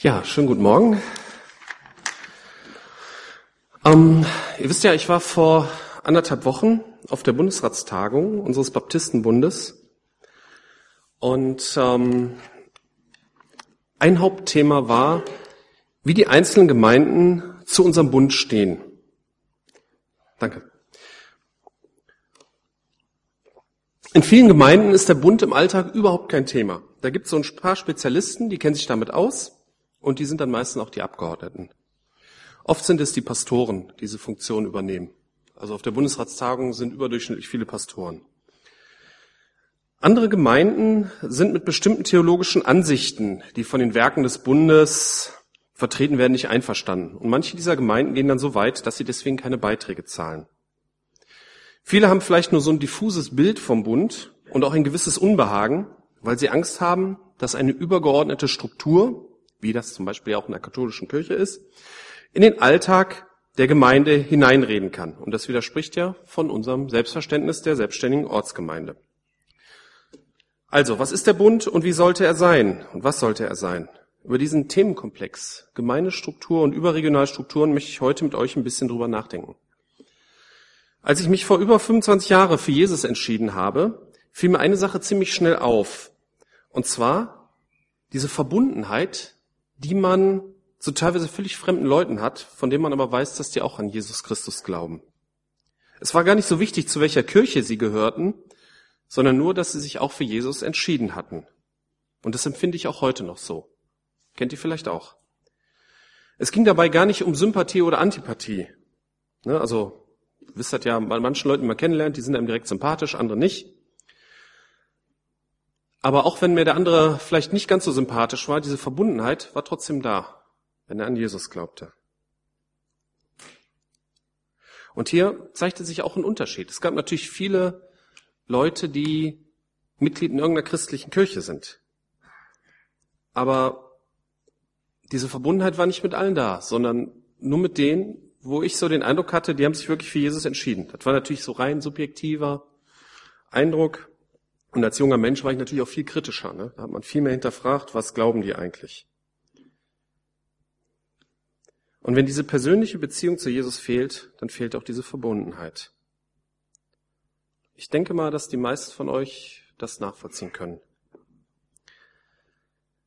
Ja, schönen guten Morgen. Ähm, ihr wisst ja, ich war vor anderthalb Wochen auf der Bundesratstagung unseres Baptistenbundes und ähm, ein Hauptthema war, wie die einzelnen Gemeinden zu unserem Bund stehen. Danke. In vielen Gemeinden ist der Bund im Alltag überhaupt kein Thema. Da gibt es so ein paar Spezialisten, die kennen sich damit aus und die sind dann meistens auch die Abgeordneten. Oft sind es die Pastoren, die diese Funktion übernehmen. Also auf der Bundesratstagung sind überdurchschnittlich viele Pastoren. Andere Gemeinden sind mit bestimmten theologischen Ansichten, die von den Werken des Bundes vertreten werden, nicht einverstanden. Und manche dieser Gemeinden gehen dann so weit, dass sie deswegen keine Beiträge zahlen. Viele haben vielleicht nur so ein diffuses Bild vom Bund und auch ein gewisses Unbehagen, weil sie Angst haben, dass eine übergeordnete Struktur wie das zum Beispiel auch in der katholischen Kirche ist, in den Alltag der Gemeinde hineinreden kann. Und das widerspricht ja von unserem Selbstverständnis der selbstständigen Ortsgemeinde. Also, was ist der Bund und wie sollte er sein? Und was sollte er sein? Über diesen Themenkomplex Gemeindestruktur und Überregionalstrukturen möchte ich heute mit euch ein bisschen drüber nachdenken. Als ich mich vor über 25 Jahren für Jesus entschieden habe, fiel mir eine Sache ziemlich schnell auf. Und zwar diese Verbundenheit die man zu teilweise völlig fremden Leuten hat, von denen man aber weiß, dass die auch an Jesus Christus glauben. Es war gar nicht so wichtig, zu welcher Kirche sie gehörten, sondern nur, dass sie sich auch für Jesus entschieden hatten. Und das empfinde ich auch heute noch so. Kennt ihr vielleicht auch. Es ging dabei gar nicht um Sympathie oder Antipathie. Ne, also, ihr wisst das ja, bei manchen Leuten mal kennenlernt, die sind einem direkt sympathisch, andere nicht. Aber auch wenn mir der andere vielleicht nicht ganz so sympathisch war, diese Verbundenheit war trotzdem da, wenn er an Jesus glaubte. Und hier zeigte sich auch ein Unterschied. Es gab natürlich viele Leute, die Mitglied in irgendeiner christlichen Kirche sind. Aber diese Verbundenheit war nicht mit allen da, sondern nur mit denen, wo ich so den Eindruck hatte, die haben sich wirklich für Jesus entschieden. Das war natürlich so rein subjektiver Eindruck. Und als junger Mensch war ich natürlich auch viel kritischer. Ne? Da hat man viel mehr hinterfragt, was glauben die eigentlich? Und wenn diese persönliche Beziehung zu Jesus fehlt, dann fehlt auch diese Verbundenheit. Ich denke mal, dass die meisten von euch das nachvollziehen können.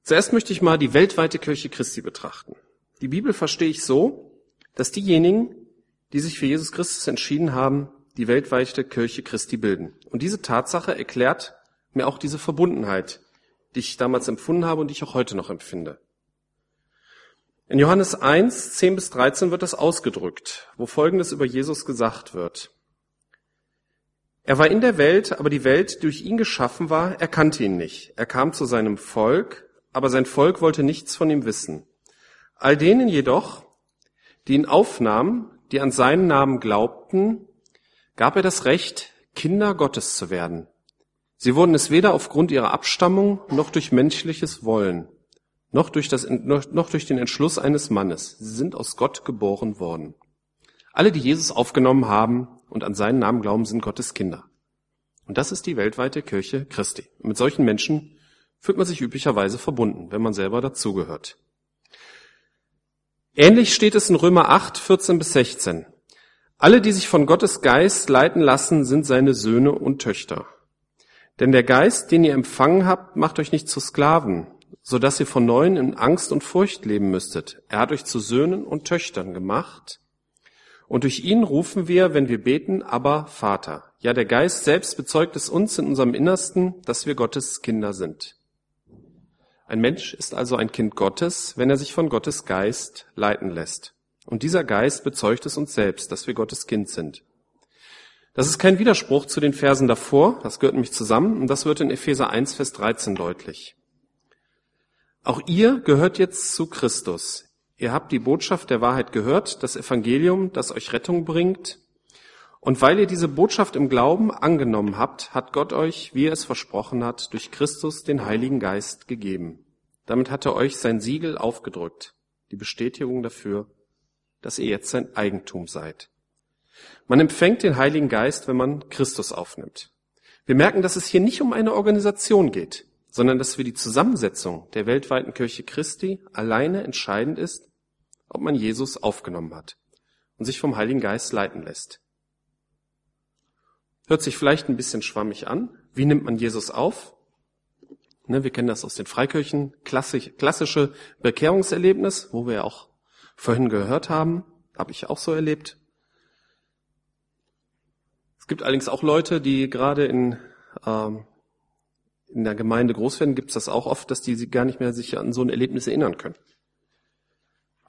Zuerst möchte ich mal die weltweite Kirche Christi betrachten. Die Bibel verstehe ich so, dass diejenigen, die sich für Jesus Christus entschieden haben, die weltweite Kirche Christi bilden. Und diese Tatsache erklärt mir auch diese Verbundenheit, die ich damals empfunden habe und die ich auch heute noch empfinde. In Johannes 1, 10 bis 13 wird das ausgedrückt, wo Folgendes über Jesus gesagt wird. Er war in der Welt, aber die Welt, die durch ihn geschaffen war, erkannte ihn nicht. Er kam zu seinem Volk, aber sein Volk wollte nichts von ihm wissen. All denen jedoch, die ihn aufnahmen, die an seinen Namen glaubten, gab er das Recht, Kinder Gottes zu werden. Sie wurden es weder aufgrund ihrer Abstammung noch durch menschliches Wollen, noch durch, das, noch durch den Entschluss eines Mannes. Sie sind aus Gott geboren worden. Alle, die Jesus aufgenommen haben und an seinen Namen glauben, sind Gottes Kinder. Und das ist die weltweite Kirche Christi. Und mit solchen Menschen fühlt man sich üblicherweise verbunden, wenn man selber dazugehört. Ähnlich steht es in Römer 8, 14 bis 16. Alle, die sich von Gottes Geist leiten lassen, sind seine Söhne und Töchter. Denn der Geist, den ihr empfangen habt, macht euch nicht zu Sklaven, so dass ihr von neuem in Angst und Furcht leben müsstet. Er hat euch zu Söhnen und Töchtern gemacht. Und durch ihn rufen wir, wenn wir beten, aber Vater. Ja, der Geist selbst bezeugt es uns in unserem Innersten, dass wir Gottes Kinder sind. Ein Mensch ist also ein Kind Gottes, wenn er sich von Gottes Geist leiten lässt. Und dieser Geist bezeugt es uns selbst, dass wir Gottes Kind sind. Das ist kein Widerspruch zu den Versen davor, das gehört nämlich zusammen und das wird in Epheser 1, Vers 13 deutlich. Auch ihr gehört jetzt zu Christus. Ihr habt die Botschaft der Wahrheit gehört, das Evangelium, das euch Rettung bringt. Und weil ihr diese Botschaft im Glauben angenommen habt, hat Gott euch, wie er es versprochen hat, durch Christus den Heiligen Geist gegeben. Damit hat er euch sein Siegel aufgedrückt, die Bestätigung dafür, dass ihr jetzt sein Eigentum seid. Man empfängt den Heiligen Geist, wenn man Christus aufnimmt. Wir merken, dass es hier nicht um eine Organisation geht. sondern dass für die Zusammensetzung der weltweiten Kirche Christi alleine entscheidend ist, ob man Jesus aufgenommen hat und sich vom Heiligen Geist leiten lässt. Hört sich vielleicht ein bisschen schwammig an. Wie nimmt man Jesus auf? Ne, wir kennen das aus den Freikirchen, klassisch, klassische Bekehrungserlebnis, wo wir ja auch vorhin gehört haben, habe ich auch so erlebt. Es gibt allerdings auch Leute, die gerade in, ähm, in der Gemeinde groß werden, gibt es das auch oft, dass die gar nicht mehr sich an so ein Erlebnis erinnern können.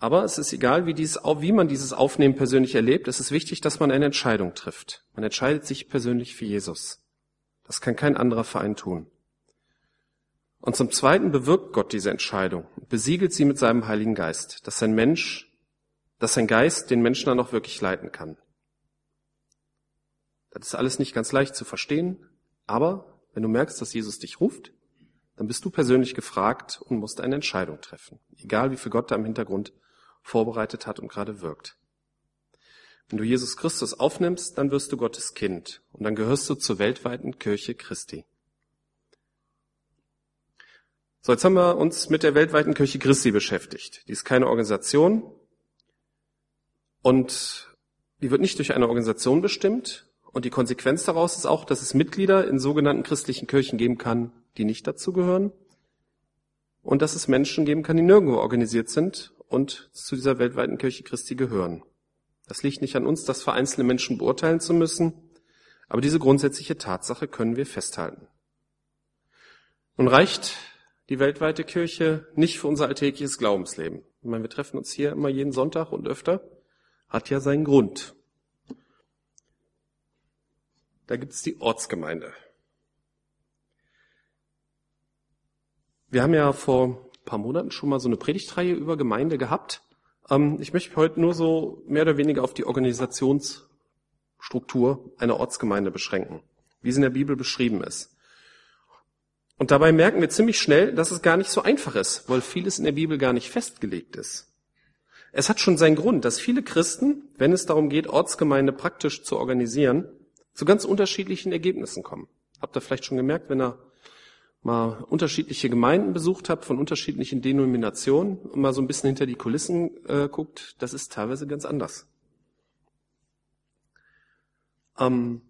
Aber es ist egal, wie, dieses, wie man dieses Aufnehmen persönlich erlebt. Es ist wichtig, dass man eine Entscheidung trifft. Man entscheidet sich persönlich für Jesus. Das kann kein anderer Verein tun. Und zum Zweiten bewirkt Gott diese Entscheidung, besiegelt sie mit seinem Heiligen Geist, dass sein Mensch, dass sein Geist den Menschen dann auch wirklich leiten kann. Das ist alles nicht ganz leicht zu verstehen, aber wenn du merkst, dass Jesus dich ruft, dann bist du persönlich gefragt und musst eine Entscheidung treffen. Egal wie viel Gott da im Hintergrund vorbereitet hat und gerade wirkt. Wenn du Jesus Christus aufnimmst, dann wirst du Gottes Kind und dann gehörst du zur weltweiten Kirche Christi. So, jetzt haben wir uns mit der weltweiten Kirche Christi beschäftigt. Die ist keine Organisation und die wird nicht durch eine Organisation bestimmt. Und die Konsequenz daraus ist auch, dass es Mitglieder in sogenannten christlichen Kirchen geben kann, die nicht dazugehören. Und dass es Menschen geben kann, die nirgendwo organisiert sind und zu dieser weltweiten Kirche Christi gehören. Das liegt nicht an uns, das für einzelne Menschen beurteilen zu müssen, aber diese grundsätzliche Tatsache können wir festhalten. Nun reicht die weltweite Kirche nicht für unser alltägliches Glaubensleben. Ich meine, wir treffen uns hier immer jeden Sonntag und öfter, hat ja seinen Grund. Da gibt es die Ortsgemeinde. Wir haben ja vor paar Monaten schon mal so eine Predigtreihe über Gemeinde gehabt. Ähm, ich möchte heute nur so mehr oder weniger auf die Organisationsstruktur einer Ortsgemeinde beschränken, wie sie in der Bibel beschrieben ist. Und dabei merken wir ziemlich schnell, dass es gar nicht so einfach ist, weil vieles in der Bibel gar nicht festgelegt ist. Es hat schon seinen Grund, dass viele Christen, wenn es darum geht, Ortsgemeinde praktisch zu organisieren, zu ganz unterschiedlichen Ergebnissen kommen. Habt ihr vielleicht schon gemerkt, wenn ihr mal unterschiedliche Gemeinden besucht habt von unterschiedlichen Denominationen und mal so ein bisschen hinter die Kulissen äh, guckt, das ist teilweise ganz anders. Ähm,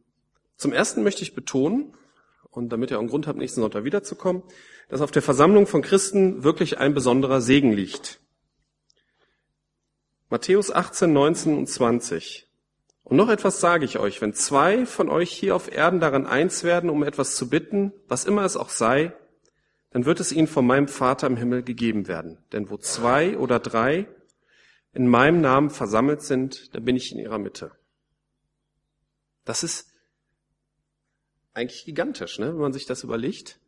zum ersten möchte ich betonen, und damit ihr auch einen Grund habt, nächsten Sonntag wiederzukommen, dass auf der Versammlung von Christen wirklich ein besonderer Segen liegt. Matthäus 18, 19 und 20. Und noch etwas sage ich euch, wenn zwei von euch hier auf Erden daran eins werden, um etwas zu bitten, was immer es auch sei, dann wird es ihnen von meinem Vater im Himmel gegeben werden. Denn wo zwei oder drei in meinem Namen versammelt sind, da bin ich in ihrer Mitte. Das ist eigentlich gigantisch, ne? wenn man sich das überlegt,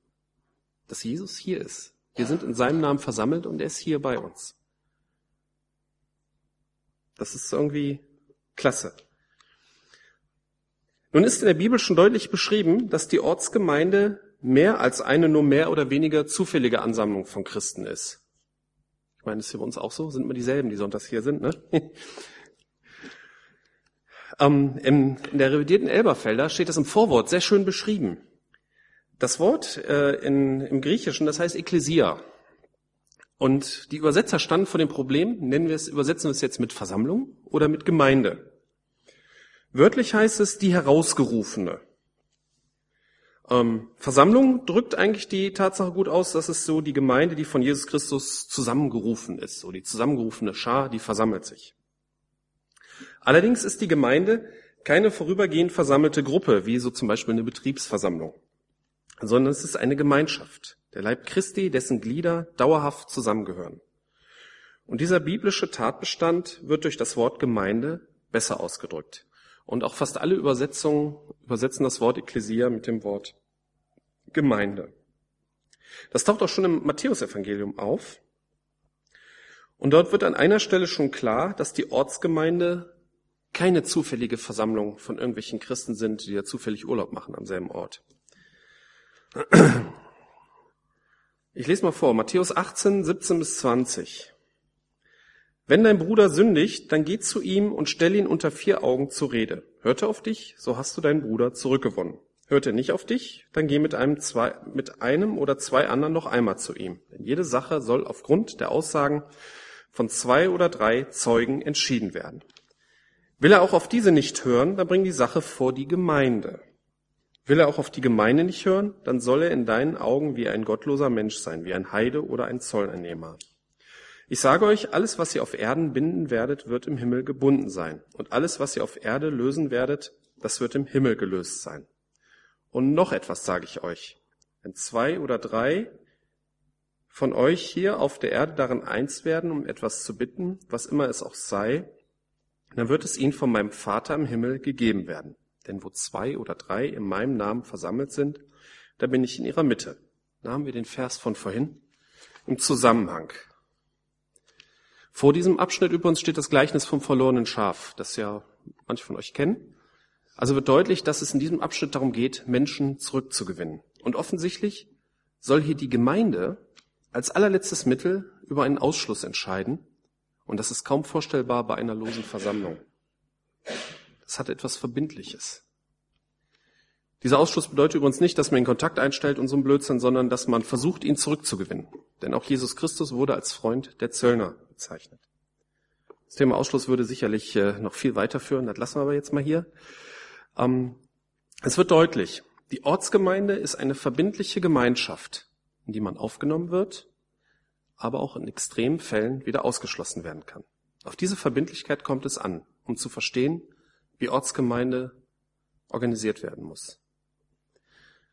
dass Jesus hier ist. Wir sind in seinem Namen versammelt und er ist hier bei uns. Das ist irgendwie klasse. Nun ist in der Bibel schon deutlich beschrieben, dass die Ortsgemeinde mehr als eine nur mehr oder weniger zufällige Ansammlung von Christen ist. Ich meine, das ist hier bei uns auch so, sind immer dieselben, die sonntags hier sind, ne? Ähm, in, in, der revidierten Elberfelder steht das im Vorwort sehr schön beschrieben. Das Wort äh, in, im Griechischen, das heißt Ekklesia. Und die Übersetzer standen vor dem Problem, nennen wir es, übersetzen wir es jetzt mit Versammlung oder mit Gemeinde. Wörtlich heißt es die Herausgerufene. Ähm, Versammlung drückt eigentlich die Tatsache gut aus, dass es so die Gemeinde, die von Jesus Christus zusammengerufen ist, so die zusammengerufene Schar, die versammelt sich. Allerdings ist die Gemeinde keine vorübergehend versammelte Gruppe, wie so zum Beispiel eine Betriebsversammlung, sondern es ist eine Gemeinschaft, der Leib Christi, dessen Glieder dauerhaft zusammengehören. Und dieser biblische Tatbestand wird durch das Wort Gemeinde besser ausgedrückt. Und auch fast alle Übersetzungen übersetzen das Wort Ekklesia mit dem Wort Gemeinde. Das taucht auch schon im Matthäusevangelium auf. Und dort wird an einer Stelle schon klar, dass die Ortsgemeinde keine zufällige Versammlung von irgendwelchen Christen sind, die ja zufällig Urlaub machen am selben Ort. Ich lese mal vor, Matthäus 18, 17 bis 20. Wenn dein Bruder sündigt, dann geh zu ihm und stell ihn unter vier Augen zur Rede. Hört er auf dich, so hast du deinen Bruder zurückgewonnen. Hört er nicht auf dich, dann geh mit einem, zwei, mit einem oder zwei anderen noch einmal zu ihm. Denn jede Sache soll aufgrund der Aussagen von zwei oder drei Zeugen entschieden werden. Will er auch auf diese nicht hören, dann bring die Sache vor die Gemeinde. Will er auch auf die Gemeinde nicht hören, dann soll er in deinen Augen wie ein gottloser Mensch sein, wie ein Heide oder ein Zolleinnehmer. Ich sage euch, alles, was ihr auf Erden binden werdet, wird im Himmel gebunden sein. Und alles, was ihr auf Erde lösen werdet, das wird im Himmel gelöst sein. Und noch etwas sage ich euch. Wenn zwei oder drei von euch hier auf der Erde darin eins werden, um etwas zu bitten, was immer es auch sei, dann wird es ihnen von meinem Vater im Himmel gegeben werden. Denn wo zwei oder drei in meinem Namen versammelt sind, da bin ich in ihrer Mitte. Da haben wir den Vers von vorhin im Zusammenhang. Vor diesem Abschnitt übrigens steht das Gleichnis vom verlorenen Schaf, das ja manche von euch kennen. Also wird deutlich, dass es in diesem Abschnitt darum geht, Menschen zurückzugewinnen. Und offensichtlich soll hier die Gemeinde als allerletztes Mittel über einen Ausschluss entscheiden. Und das ist kaum vorstellbar bei einer losen Versammlung. Das hat etwas Verbindliches. Dieser Ausschluss bedeutet übrigens nicht, dass man in Kontakt einstellt und so ein Blödsinn, sondern dass man versucht, ihn zurückzugewinnen. Denn auch Jesus Christus wurde als Freund der Zöllner bezeichnet. Das Thema Ausschluss würde sicherlich äh, noch viel weiterführen, das lassen wir aber jetzt mal hier. Ähm, es wird deutlich, die Ortsgemeinde ist eine verbindliche Gemeinschaft, in die man aufgenommen wird, aber auch in extremen Fällen wieder ausgeschlossen werden kann. Auf diese Verbindlichkeit kommt es an, um zu verstehen, wie Ortsgemeinde organisiert werden muss.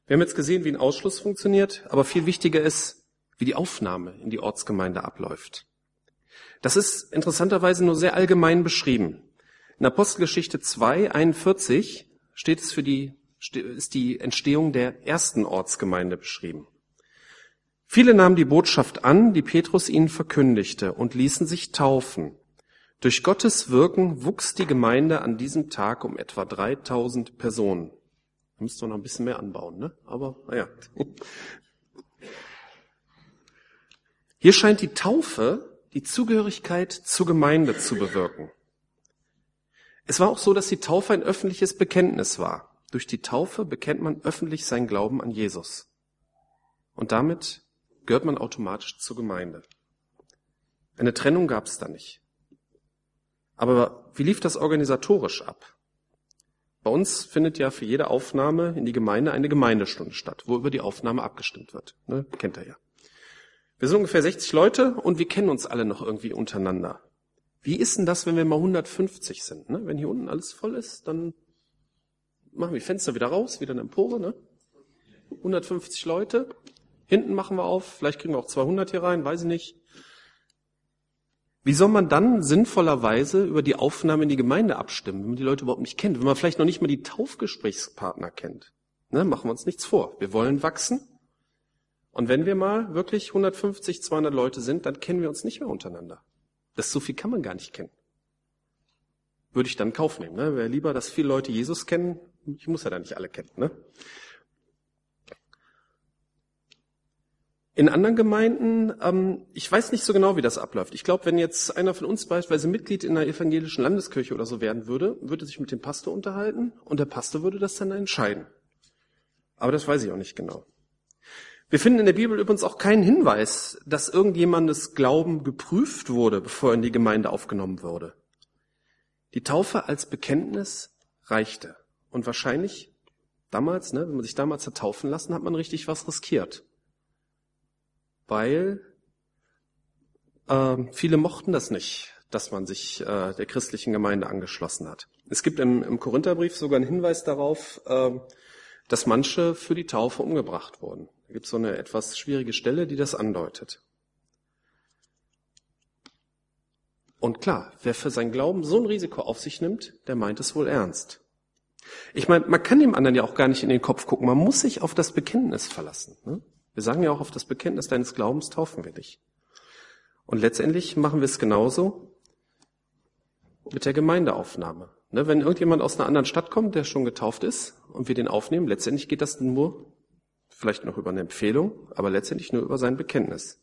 Wir haben jetzt gesehen, wie ein Ausschluss funktioniert, aber viel wichtiger ist, wie die Aufnahme in die Ortsgemeinde abläuft. Das ist interessanterweise nur sehr allgemein beschrieben. In Apostelgeschichte 2, 41 steht es für die, ist die Entstehung der ersten Ortsgemeinde beschrieben. Viele nahmen die Botschaft an, die Petrus ihnen verkündigte, und ließen sich taufen. Durch Gottes Wirken wuchs die Gemeinde an diesem Tag um etwa 3000 Personen. Da müsst ihr noch ein bisschen mehr anbauen, ne? Aber, naja. Hier scheint die Taufe die Zugehörigkeit zur Gemeinde zu bewirken. Es war auch so, dass die Taufe ein öffentliches Bekenntnis war. Durch die Taufe bekennt man öffentlich seinen Glauben an Jesus. Und damit gehört man automatisch zur Gemeinde. Eine Trennung gab es da nicht. Aber wie lief das organisatorisch ab? Bei uns findet ja für jede Aufnahme in die Gemeinde eine Gemeindestunde statt, wo über die Aufnahme abgestimmt wird. Ne? Kennt ihr ja. Wir sind ungefähr 60 Leute und wir kennen uns alle noch irgendwie untereinander. Wie ist denn das, wenn wir mal 150 sind? Ne? Wenn hier unten alles voll ist, dann machen wir Fenster wieder raus, wieder eine Empore. Ne? 150 Leute. Hinten machen wir auf. Vielleicht kriegen wir auch 200 hier rein, weiß ich nicht. Wie soll man dann sinnvollerweise über die Aufnahme in die Gemeinde abstimmen, wenn man die Leute überhaupt nicht kennt, wenn man vielleicht noch nicht mal die Taufgesprächspartner kennt? Ne, machen wir uns nichts vor. Wir wollen wachsen. Und wenn wir mal wirklich 150, 200 Leute sind, dann kennen wir uns nicht mehr untereinander. Das so viel kann man gar nicht kennen. Würde ich dann Kauf nehmen. Ne? Wäre lieber, dass viele Leute Jesus kennen. Ich muss ja da nicht alle kennen. Ne? In anderen Gemeinden, ähm, ich weiß nicht so genau, wie das abläuft. Ich glaube, wenn jetzt einer von uns beispielsweise Mitglied in einer evangelischen Landeskirche oder so werden würde, würde sich mit dem Pastor unterhalten und der Pastor würde das dann entscheiden. Aber das weiß ich auch nicht genau. Wir finden in der Bibel übrigens auch keinen Hinweis, dass irgendjemandes Glauben geprüft wurde, bevor er in die Gemeinde aufgenommen wurde. Die Taufe als Bekenntnis reichte. Und wahrscheinlich damals, ne, wenn man sich damals hat taufen lassen, hat man richtig was riskiert weil äh, viele mochten das nicht, dass man sich äh, der christlichen Gemeinde angeschlossen hat. Es gibt im, im Korintherbrief sogar einen Hinweis darauf, äh, dass manche für die Taufe umgebracht wurden. Da gibt es so eine etwas schwierige Stelle, die das andeutet. Und klar, wer für sein Glauben so ein Risiko auf sich nimmt, der meint es wohl ernst. Ich meine, man kann dem anderen ja auch gar nicht in den Kopf gucken. Man muss sich auf das Bekenntnis verlassen. Ne? Wir sagen ja auch, auf das Bekenntnis deines Glaubens taufen wir dich. Und letztendlich machen wir es genauso mit der Gemeindeaufnahme. Ne, wenn irgendjemand aus einer anderen Stadt kommt, der schon getauft ist, und wir den aufnehmen, letztendlich geht das nur, vielleicht noch über eine Empfehlung, aber letztendlich nur über sein Bekenntnis.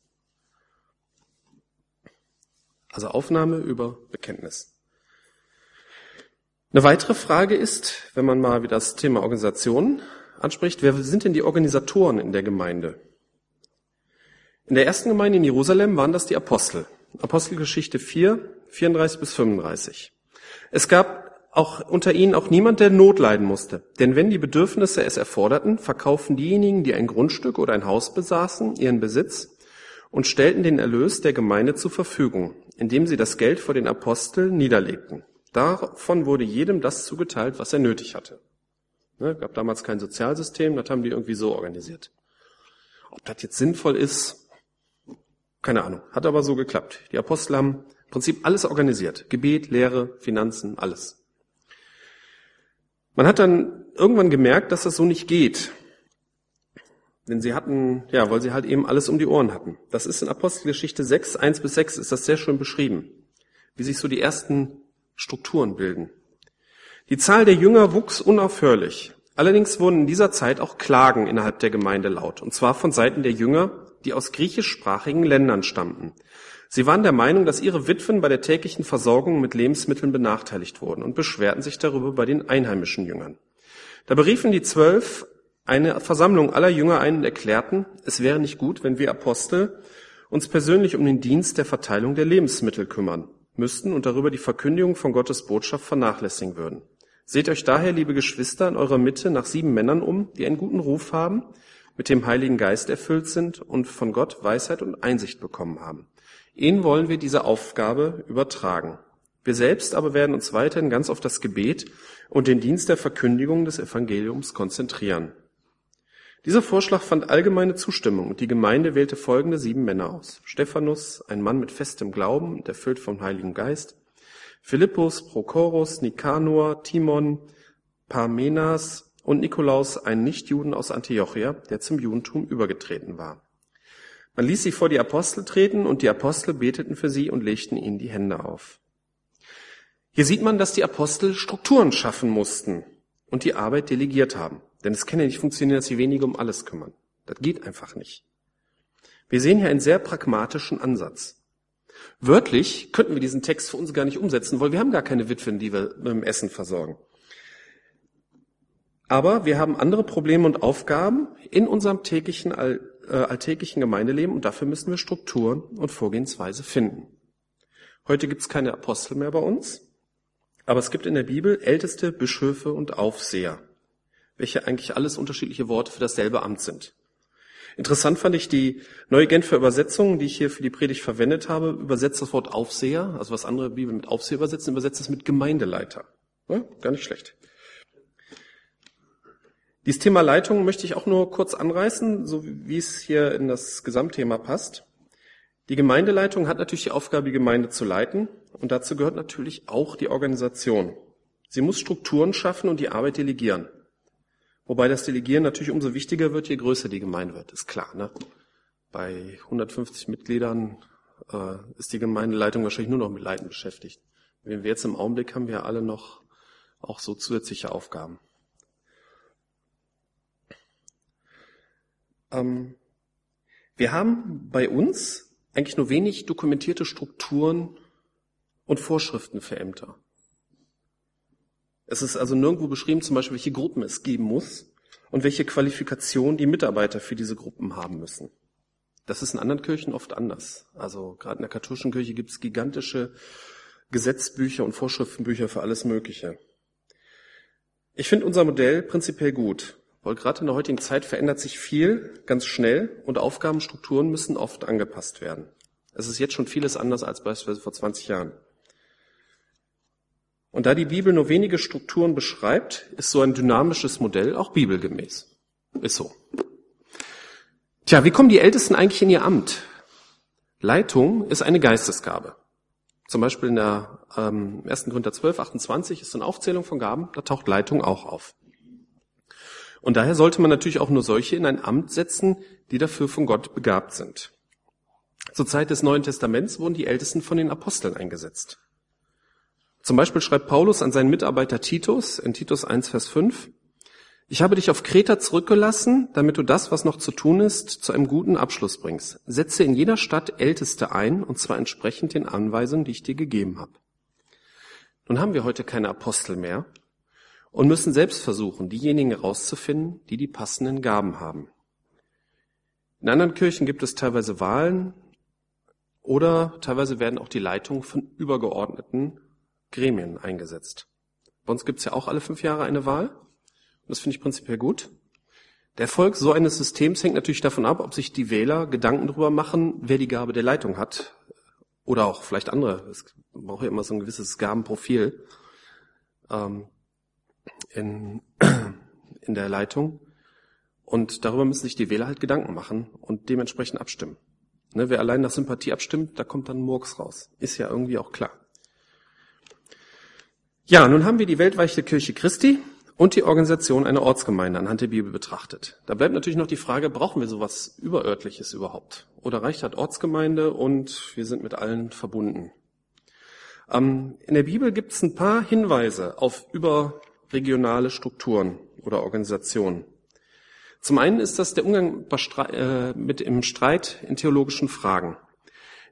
Also Aufnahme über Bekenntnis. Eine weitere Frage ist, wenn man mal wieder das Thema Organisation anspricht, wer sind denn die Organisatoren in der Gemeinde? In der ersten Gemeinde in Jerusalem waren das die Apostel. Apostelgeschichte 4, 34 bis 35. Es gab auch unter ihnen auch niemand, der Not leiden musste. Denn wenn die Bedürfnisse es erforderten, verkauften diejenigen, die ein Grundstück oder ein Haus besaßen, ihren Besitz und stellten den Erlös der Gemeinde zur Verfügung, indem sie das Geld vor den Aposteln niederlegten. Davon wurde jedem das zugeteilt, was er nötig hatte. Ne, gab damals kein Sozialsystem, das haben die irgendwie so organisiert. Ob das jetzt sinnvoll ist, keine Ahnung. Hat aber so geklappt. Die Apostel haben im Prinzip alles organisiert. Gebet, Lehre, Finanzen, alles. Man hat dann irgendwann gemerkt, dass das so nicht geht. Denn sie hatten, ja, weil sie halt eben alles um die Ohren hatten. Das ist in Apostelgeschichte 6, 1 bis 6 ist das sehr schön beschrieben. Wie sich so die ersten Strukturen bilden. Die Zahl der Jünger wuchs unaufhörlich. Allerdings wurden in dieser Zeit auch Klagen innerhalb der Gemeinde laut, und zwar von Seiten der Jünger, die aus griechischsprachigen Ländern stammten. Sie waren der Meinung, dass ihre Witwen bei der täglichen Versorgung mit Lebensmitteln benachteiligt wurden und beschwerten sich darüber bei den einheimischen Jüngern. Da beriefen die Zwölf eine Versammlung aller Jünger ein und erklärten, es wäre nicht gut, wenn wir Apostel uns persönlich um den Dienst der Verteilung der Lebensmittel kümmern müssten und darüber die Verkündigung von Gottes Botschaft vernachlässigen würden. Seht euch daher, liebe Geschwister, in eurer Mitte nach sieben Männern um, die einen guten Ruf haben, mit dem Heiligen Geist erfüllt sind und von Gott Weisheit und Einsicht bekommen haben. Ihnen wollen wir diese Aufgabe übertragen. Wir selbst aber werden uns weiterhin ganz auf das Gebet und den Dienst der Verkündigung des Evangeliums konzentrieren. Dieser Vorschlag fand allgemeine Zustimmung und die Gemeinde wählte folgende sieben Männer aus. Stephanus, ein Mann mit festem Glauben und erfüllt vom Heiligen Geist, Philippus, Prochorus, Nikanor, Timon, Parmenas und Nikolaus, ein Nichtjuden aus Antiochia, der zum Judentum übergetreten war. Man ließ sie vor die Apostel treten und die Apostel beteten für sie und legten ihnen die Hände auf. Hier sieht man, dass die Apostel Strukturen schaffen mussten und die Arbeit delegiert haben. Denn es kann ja nicht funktionieren, dass sie wenige um alles kümmern. Das geht einfach nicht. Wir sehen hier einen sehr pragmatischen Ansatz. Wörtlich könnten wir diesen Text für uns gar nicht umsetzen, weil wir haben gar keine Witwen, die wir mit dem Essen versorgen. Aber wir haben andere Probleme und Aufgaben in unserem täglichen, äh, alltäglichen Gemeindeleben und dafür müssen wir Strukturen und Vorgehensweise finden. Heute gibt es keine Apostel mehr bei uns, aber es gibt in der Bibel Älteste, Bischöfe und Aufseher, welche eigentlich alles unterschiedliche Worte für dasselbe Amt sind. Interessant fand ich die neue Genfer Übersetzung, die ich hier für die Predigt verwendet habe, übersetzt das Wort Aufseher, also was andere Bibel mit Aufseher übersetzen, übersetzt es mit Gemeindeleiter. Ja, gar nicht schlecht. Dieses Thema Leitung möchte ich auch nur kurz anreißen, so wie es hier in das Gesamtthema passt. Die Gemeindeleitung hat natürlich die Aufgabe, die Gemeinde zu leiten und dazu gehört natürlich auch die Organisation. Sie muss Strukturen schaffen und die Arbeit delegieren. Wobei das Delegieren natürlich umso wichtiger wird, je größer die Gemeinde wird, ist klar. Ne? Bei 150 Mitgliedern äh, ist die Gemeindeleitung wahrscheinlich nur noch mit Leiten beschäftigt. Wenn wir jetzt im Augenblick haben wir alle noch auch so zusätzliche Aufgaben. Ähm, wir haben bei uns eigentlich nur wenig dokumentierte Strukturen und Vorschriften für Ämter. Es ist also nirgendwo beschrieben, zum Beispiel, welche Gruppen es geben muss und welche Qualifikation die Mitarbeiter für diese Gruppen haben müssen. Das ist in anderen Kirchen oft anders. Also gerade in der katholischen Kirche gibt es gigantische Gesetzbücher und Vorschriftenbücher für alles Mögliche. Ich finde unser Modell prinzipiell gut, weil gerade in der heutigen Zeit verändert sich viel ganz schnell und Aufgabenstrukturen müssen oft angepasst werden. Es ist jetzt schon vieles anders als beispielsweise vor 20 Jahren. Und da die Bibel nur wenige Strukturen beschreibt, ist so ein dynamisches Modell auch bibelgemäß. Ist so. Tja, wie kommen die Ältesten eigentlich in ihr Amt? Leitung ist eine Geistesgabe. Zum Beispiel in der ähm, 1. Korinther 12, 28 ist eine Aufzählung von Gaben, da taucht Leitung auch auf. Und daher sollte man natürlich auch nur solche in ein Amt setzen, die dafür von Gott begabt sind. Zur Zeit des Neuen Testaments wurden die Ältesten von den Aposteln eingesetzt. Zum Beispiel schreibt Paulus an seinen Mitarbeiter Titus in Titus 1, Vers 5, ich habe dich auf Kreta zurückgelassen, damit du das, was noch zu tun ist, zu einem guten Abschluss bringst. Setze in jeder Stadt Älteste ein, und zwar entsprechend den Anweisungen, die ich dir gegeben habe. Nun haben wir heute keine Apostel mehr. und müssen selbst versuchen, diejenigen herauszufinden, die die passenden Gaben haben. In anderen Kirchen gibt es teilweise Wahlen oder teilweise werden auch die Leitungen von übergeordneten Gremien eingesetzt. Bei uns gibt es ja auch alle fünf Jahre eine Wahl. Und das finde ich prinzipiell gut. Der Erfolg so eines Systems hängt natürlich davon ab, ob sich die Wähler Gedanken darüber machen, wer die Gabe der Leitung hat. Oder auch vielleicht andere. Es braucht ja immer so ein gewisses Gabenprofil ähm, in, in der Leitung. Und darüber müssen sich die Wähler halt Gedanken machen und dementsprechend abstimmen. Ne, wer allein nach Sympathie abstimmt, da kommt dann Murks raus. Ist ja irgendwie auch klar. Ja, nun haben wir die weltweite Kirche Christi und die Organisation einer Ortsgemeinde anhand der Bibel betrachtet. Da bleibt natürlich noch die Frage, brauchen wir sowas Überörtliches überhaupt? Oder reicht halt Ortsgemeinde und wir sind mit allen verbunden? Ähm, in der Bibel gibt es ein paar Hinweise auf überregionale Strukturen oder Organisationen. Zum einen ist das der Umgang äh, mit im Streit in theologischen Fragen.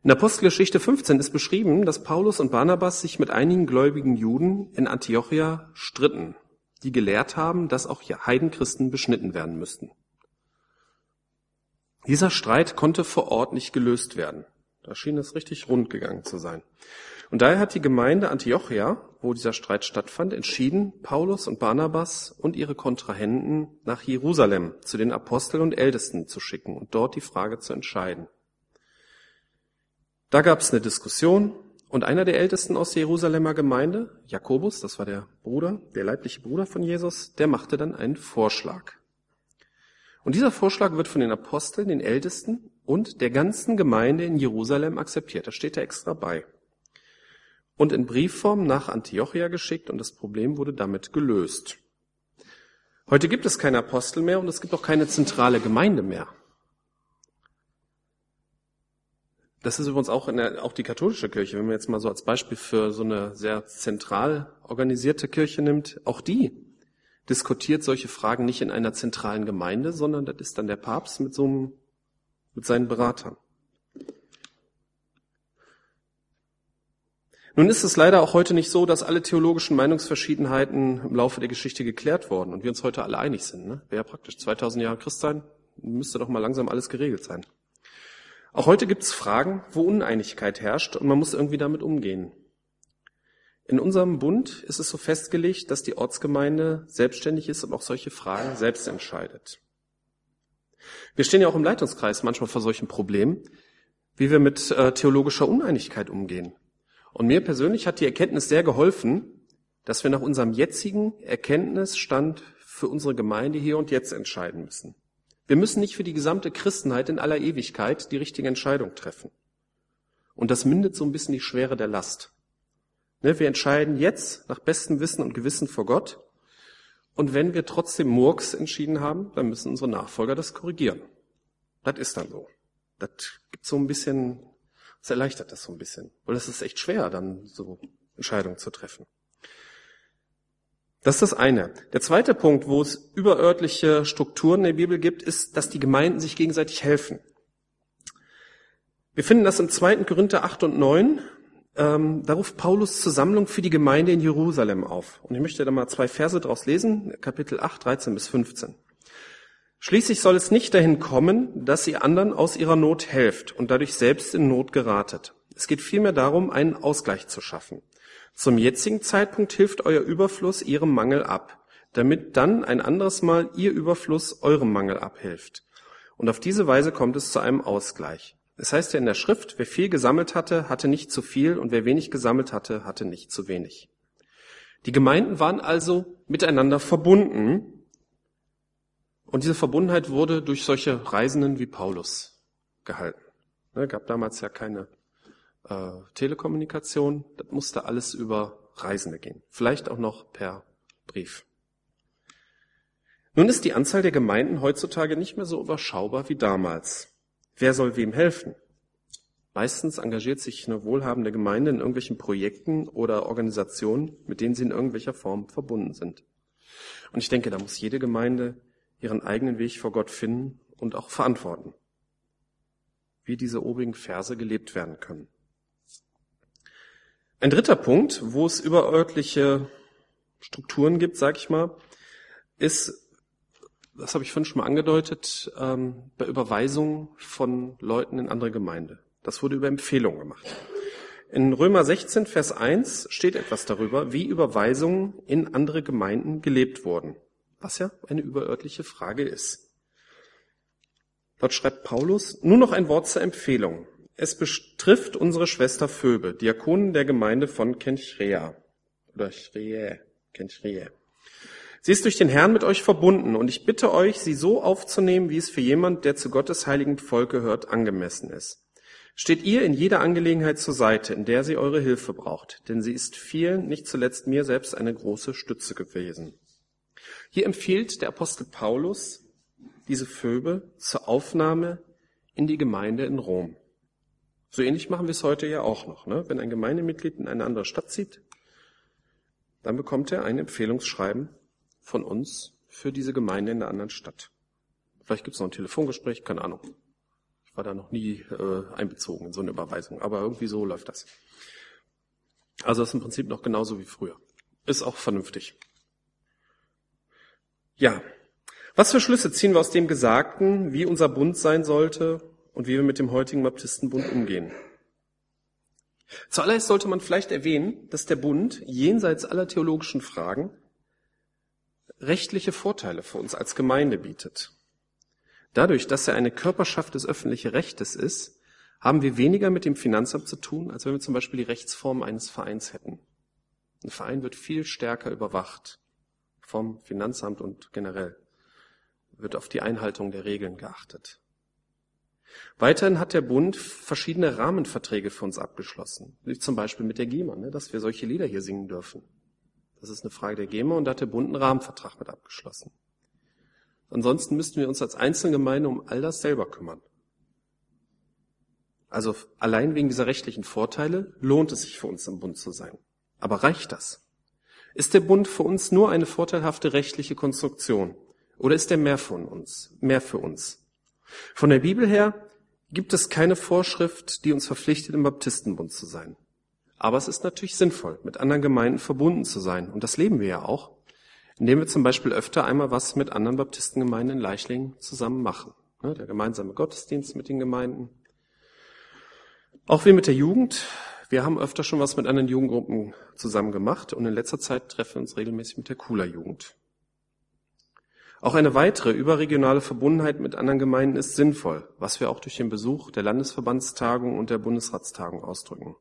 In Apostelgeschichte 15 ist beschrieben, dass Paulus und Barnabas sich mit einigen gläubigen Juden in Antiochia stritten die gelehrt haben, dass auch Heidenchristen beschnitten werden müssten. Dieser Streit konnte vor Ort nicht gelöst werden. Da schien es richtig rund gegangen zu sein. Und daher hat die Gemeinde Antiochia, wo dieser Streit stattfand, entschieden, Paulus und Barnabas und ihre Kontrahenten nach Jerusalem zu den Aposteln und Ältesten zu schicken und dort die Frage zu entscheiden. Da gab es eine Diskussion, und einer der Ältesten aus der Jerusalemer Gemeinde, Jakobus, das war der Bruder, der leibliche Bruder von Jesus, der machte dann einen Vorschlag. Und dieser Vorschlag wird von den Aposteln, den Ältesten und der ganzen Gemeinde in Jerusalem akzeptiert. Da steht er extra bei. Und in Briefform nach Antiochia geschickt und das Problem wurde damit gelöst. Heute gibt es keine Apostel mehr und es gibt auch keine zentrale Gemeinde mehr. Das ist übrigens auch, in der, auch die katholische Kirche, wenn man jetzt mal so als Beispiel für so eine sehr zentral organisierte Kirche nimmt, auch die diskutiert solche Fragen nicht in einer zentralen Gemeinde, sondern das ist dann der Papst mit so einem, mit seinen Beratern. Nun ist es leider auch heute nicht so, dass alle theologischen Meinungsverschiedenheiten im Laufe der Geschichte geklärt wurden und wir uns heute alle einig sind. Ne? Wäre ja praktisch 2000 Jahre Christ sein, müsste doch mal langsam alles geregelt sein. Auch heute gibt es Fragen, wo Uneinigkeit herrscht und man muss irgendwie damit umgehen. In unserem Bund ist es so festgelegt, dass die Ortsgemeinde selbstständig ist und auch solche Fragen selbst entscheidet. Wir stehen ja auch im Leitungskreis manchmal vor solchen Problemen, wie wir mit äh, theologischer Uneinigkeit umgehen. Und mir persönlich hat die Erkenntnis sehr geholfen, dass wir nach unserem jetzigen Erkenntnisstand für unsere Gemeinde hier und jetzt entscheiden müssen. Wir müssen nicht für die gesamte Christenheit in aller Ewigkeit die richtige Entscheidung treffen. Und das mindert so ein bisschen die Schwere der Last. Ne, wir entscheiden jetzt nach bestem Wissen und Gewissen vor Gott. Und wenn wir trotzdem Murks entschieden haben, dann müssen unsere Nachfolger das korrigieren. Das ist dann so. Das gibt so ein bisschen, das erleichtert das so ein bisschen. Weil es ist echt schwer, dann so Entscheidungen zu treffen. Das ist das eine. Der zweite Punkt, wo es überörtliche Strukturen in der Bibel gibt, ist, dass die Gemeinden sich gegenseitig helfen. Wir finden das im 2. Korinther 8 und 9. Ähm, da ruft Paulus zur Sammlung für die Gemeinde in Jerusalem auf. Und ich möchte da mal zwei Verse draus lesen, Kapitel 8, 13 bis 15. Schließlich soll es nicht dahin kommen, dass ihr anderen aus ihrer Not helft und dadurch selbst in Not geratet. Es geht vielmehr darum, einen Ausgleich zu schaffen. Zum jetzigen Zeitpunkt hilft euer Überfluss ihrem Mangel ab, damit dann ein anderes Mal ihr Überfluss eurem Mangel abhilft. Und auf diese Weise kommt es zu einem Ausgleich. Es heißt ja in der Schrift, wer viel gesammelt hatte, hatte nicht zu viel und wer wenig gesammelt hatte, hatte nicht zu wenig. Die Gemeinden waren also miteinander verbunden und diese Verbundenheit wurde durch solche Reisenden wie Paulus gehalten. Es ne, gab damals ja keine äh, Telekommunikation, das musste alles über Reisende gehen. Vielleicht auch noch per Brief. Nun ist die Anzahl der Gemeinden heutzutage nicht mehr so überschaubar wie damals. Wer soll wem helfen? Meistens engagiert sich eine wohlhabende Gemeinde in irgendwelchen Projekten oder Organisationen, mit denen sie in irgendwelcher Form verbunden sind. Und ich denke, da muss jede Gemeinde ihren eigenen Weg vor Gott finden und auch verantworten, wie diese obigen Verse gelebt werden können. Ein dritter Punkt, wo es überörtliche Strukturen gibt, sag ich mal, ist, das habe ich vorhin schon mal angedeutet, ähm, bei Überweisung von Leuten in andere Gemeinde. Das wurde über Empfehlung gemacht. In Römer 16, Vers 1 steht etwas darüber, wie Überweisungen in andere Gemeinden gelebt wurden, was ja eine überörtliche Frage ist. Dort schreibt Paulus, nur noch ein Wort zur Empfehlung. Es betrifft unsere Schwester Phoebe, Diakonin der Gemeinde von Kenchrea. Oder Chrea, Kenchrea. Sie ist durch den Herrn mit euch verbunden und ich bitte euch, sie so aufzunehmen, wie es für jemand, der zu Gottes heiligen Volk gehört, angemessen ist. Steht ihr in jeder Angelegenheit zur Seite, in der sie eure Hilfe braucht, denn sie ist vielen, nicht zuletzt mir selbst, eine große Stütze gewesen. Hier empfiehlt der Apostel Paulus diese Phoebe zur Aufnahme in die Gemeinde in Rom. So ähnlich machen wir es heute ja auch noch. Ne? Wenn ein Gemeindemitglied in eine andere Stadt zieht, dann bekommt er ein Empfehlungsschreiben von uns für diese Gemeinde in der anderen Stadt. Vielleicht gibt es noch ein Telefongespräch, keine Ahnung. Ich war da noch nie äh, einbezogen in so eine Überweisung, aber irgendwie so läuft das. Also das ist im Prinzip noch genauso wie früher. Ist auch vernünftig. Ja, was für Schlüsse ziehen wir aus dem Gesagten, wie unser Bund sein sollte und wie wir mit dem heutigen Baptistenbund umgehen? Zuallererst sollte man vielleicht erwähnen, dass der Bund jenseits aller theologischen Fragen rechtliche Vorteile für uns als Gemeinde bietet. Dadurch, dass er eine Körperschaft des öffentlichen Rechtes ist, haben wir weniger mit dem Finanzamt zu tun, als wenn wir zum Beispiel die Rechtsform eines Vereins hätten. Ein Verein wird viel stärker überwacht vom Finanzamt und generell wird auf die Einhaltung der Regeln geachtet. Weiterhin hat der Bund verschiedene Rahmenverträge für uns abgeschlossen, wie zum Beispiel mit der GEMA, ne, dass wir solche Lieder hier singen dürfen. Das ist eine Frage der GEMA und da hat der Bund einen Rahmenvertrag mit abgeschlossen. Ansonsten müssten wir uns als Einzelgemeinde um all das selber kümmern. Also allein wegen dieser rechtlichen Vorteile lohnt es sich für uns im Bund zu sein. Aber reicht das? Ist der Bund für uns nur eine vorteilhafte rechtliche Konstruktion? Oder ist er mehr von uns, mehr für uns? Von der Bibel her gibt es keine Vorschrift, die uns verpflichtet, im Baptistenbund zu sein. Aber es ist natürlich sinnvoll, mit anderen Gemeinden verbunden zu sein. Und das leben wir ja auch indem wir zum Beispiel öfter einmal was mit anderen Baptistengemeinden in Leichlingen zusammen machen. Ne, der gemeinsame Gottesdienst mit den Gemeinden. Auch wir mit der Jugend. Wir haben öfter schon was mit anderen Jugendgruppen zusammen gemacht und in letzter Zeit treffen wir uns regelmäßig mit der Cooler Jugend. Auch eine weitere überregionale Verbundenheit mit anderen Gemeinden ist sinnvoll, was wir auch durch den Besuch der Landesverbandstagung und der Bundesratstagung ausdrücken.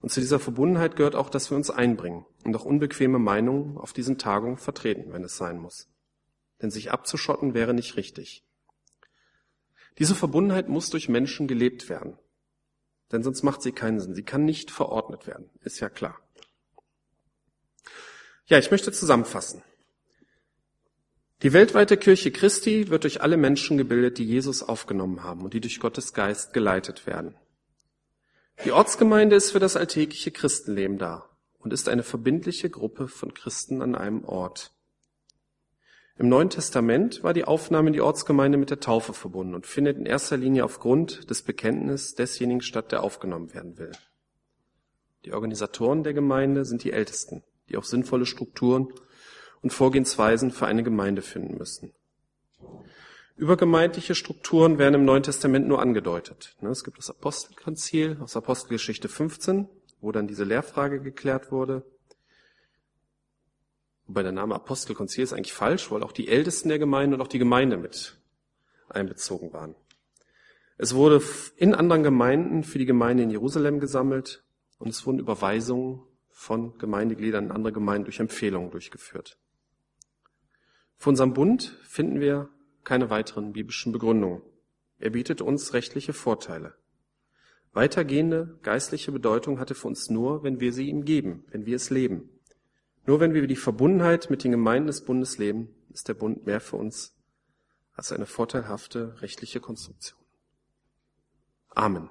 Und zu dieser Verbundenheit gehört auch, dass wir uns einbringen und auch unbequeme Meinungen auf diesen Tagungen vertreten, wenn es sein muss. Denn sich abzuschotten wäre nicht richtig. Diese Verbundenheit muss durch Menschen gelebt werden. Denn sonst macht sie keinen Sinn. Sie kann nicht verordnet werden. Ist ja klar. Ja, ich möchte zusammenfassen. Die weltweite Kirche Christi wird durch alle Menschen gebildet, die Jesus aufgenommen haben und die durch Gottes Geist geleitet werden. Die Ortsgemeinde ist für das alltägliche Christenleben da und ist eine verbindliche Gruppe von Christen an einem Ort. Im Neuen Testament war die Aufnahme in die Ortsgemeinde mit der Taufe verbunden und findet in erster Linie aufgrund des Bekenntnisses desjenigen statt, der aufgenommen werden will. Die Organisatoren der Gemeinde sind die Ältesten, die auch sinnvolle Strukturen und Vorgehensweisen für eine Gemeinde finden müssen. Übergemeindliche Strukturen werden im Neuen Testament nur angedeutet. Ne, es gibt das Apostelkonzil aus Apostelgeschichte 15, wo dann diese Lehrfrage geklärt wurde. Wobei der Name Apostelkonzil ist eigentlich falsch, weil auch die Ältesten der Gemeinde und auch die Gemeinde mit einbezogen waren. Es wurde in anderen Gemeinden für die Gemeinde in Jerusalem gesammelt und es wurden Überweisungen von Gemeindegliedern in andere Gemeinden durch Empfehlungen durchgeführt. Für unseren Bund finden wir keine weiteren biblischen Begründungen. Er bietet uns rechtliche Vorteile. Weitergehende geistliche Bedeutung hatte für uns nur, wenn wir sie ihm geben, wenn wir es leben. Nur wenn wir die Verbundenheit mit den Gemeinden des Bundes leben, ist der Bund mehr für uns als eine vorteilhafte rechtliche Konstruktion. Amen.